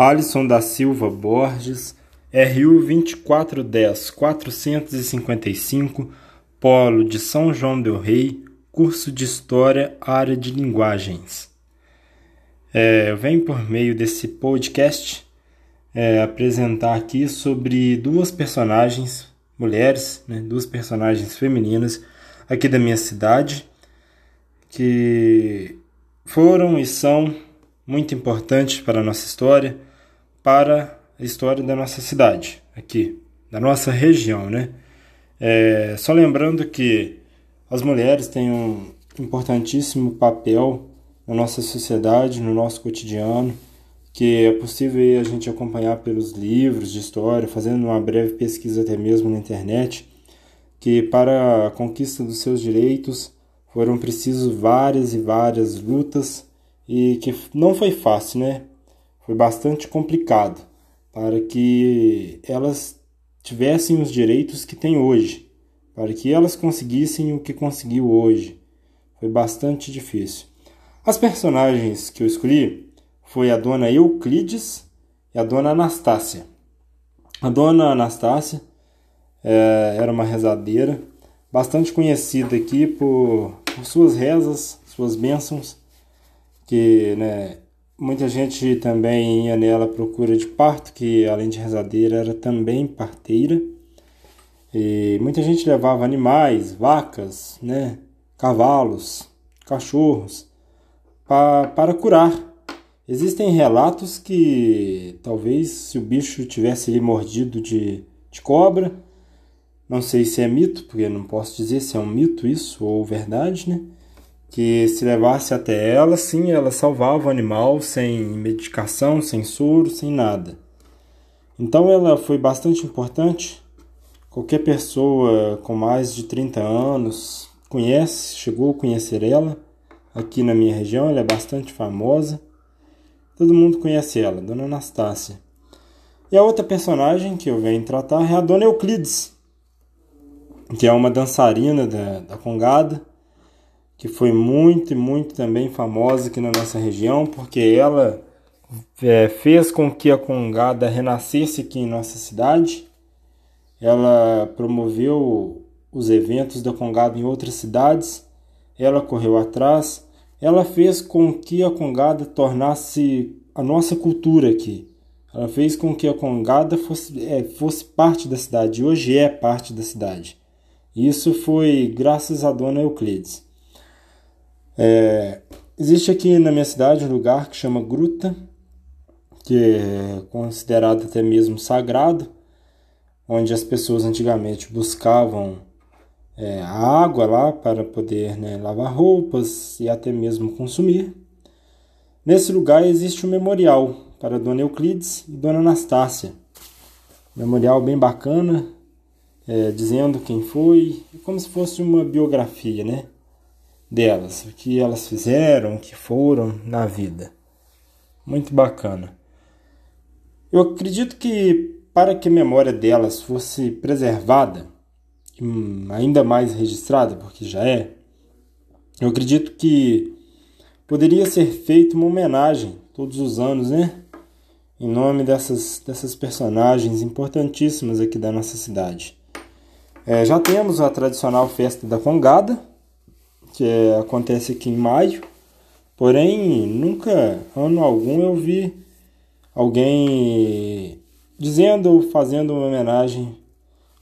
Alisson da Silva Borges, RU 2410 455, Polo de São João del Rei, curso de História, área de Linguagens. É, eu venho por meio desse podcast é, apresentar aqui sobre duas personagens mulheres, né, duas personagens femininas aqui da minha cidade, que foram e são muito importantes para a nossa história, para a história da nossa cidade, aqui, da nossa região, né? É, só lembrando que as mulheres têm um importantíssimo papel na nossa sociedade, no nosso cotidiano, que é possível a gente acompanhar pelos livros de história, fazendo uma breve pesquisa até mesmo na internet, que para a conquista dos seus direitos foram precisos várias e várias lutas e que não foi fácil, né? Foi bastante complicado para que elas tivessem os direitos que têm hoje, para que elas conseguissem o que conseguiu hoje. Foi bastante difícil. As personagens que eu escolhi foi a dona Euclides e a dona Anastácia. A dona Anastácia é, era uma rezadeira, bastante conhecida aqui por, por suas rezas, suas bênçãos que né, muita gente também ia nela à procura de parto, que além de rezadeira era também parteira. E muita gente levava animais, vacas, né, cavalos, cachorros, pa, para curar. Existem relatos que talvez se o bicho tivesse ali mordido de, de cobra, não sei se é mito, porque não posso dizer se é um mito isso ou verdade, né? Que se levasse até ela, sim, ela salvava o animal sem medicação, sem soro, sem nada. Então ela foi bastante importante. Qualquer pessoa com mais de 30 anos conhece, chegou a conhecer ela. Aqui na minha região ela é bastante famosa. Todo mundo conhece ela, Dona Anastácia. E a outra personagem que eu venho tratar é a Dona Euclides, que é uma dançarina da, da Congada que foi muito e muito também famosa aqui na nossa região, porque ela é, fez com que a Congada renascesse aqui em nossa cidade. Ela promoveu os eventos da Congada em outras cidades. Ela correu atrás. Ela fez com que a Congada tornasse a nossa cultura aqui. Ela fez com que a Congada fosse, é, fosse parte da cidade. Hoje é parte da cidade. Isso foi graças a Dona Euclides. É, existe aqui na minha cidade um lugar que chama Gruta, que é considerado até mesmo sagrado, onde as pessoas antigamente buscavam é, água lá para poder né, lavar roupas e até mesmo consumir. Nesse lugar existe um memorial para Dona Euclides e Dona Anastácia. Memorial bem bacana, é, dizendo quem foi, como se fosse uma biografia, né? Delas, o que elas fizeram, o que foram na vida. Muito bacana. Eu acredito que para que a memória delas fosse preservada, ainda mais registrada, porque já é, eu acredito que poderia ser feita uma homenagem todos os anos, né? Em nome dessas, dessas personagens importantíssimas aqui da nossa cidade. É, já temos a tradicional festa da Congada, que é, acontece aqui em maio. Porém, nunca, ano algum, eu vi alguém dizendo ou fazendo uma homenagem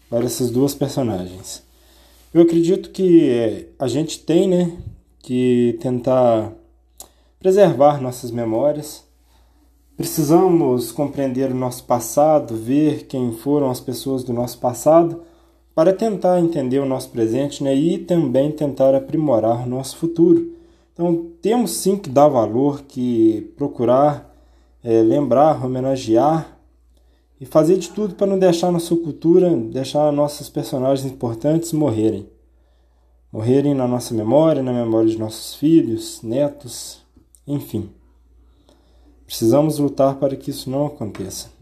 para essas duas personagens. Eu acredito que é, a gente tem né, que tentar preservar nossas memórias. Precisamos compreender o nosso passado, ver quem foram as pessoas do nosso passado para tentar entender o nosso presente né, e também tentar aprimorar o nosso futuro. Então, temos sim que dar valor, que procurar é, lembrar, homenagear e fazer de tudo para não deixar nossa cultura, deixar nossos personagens importantes morrerem. Morrerem na nossa memória, na memória de nossos filhos, netos, enfim. Precisamos lutar para que isso não aconteça.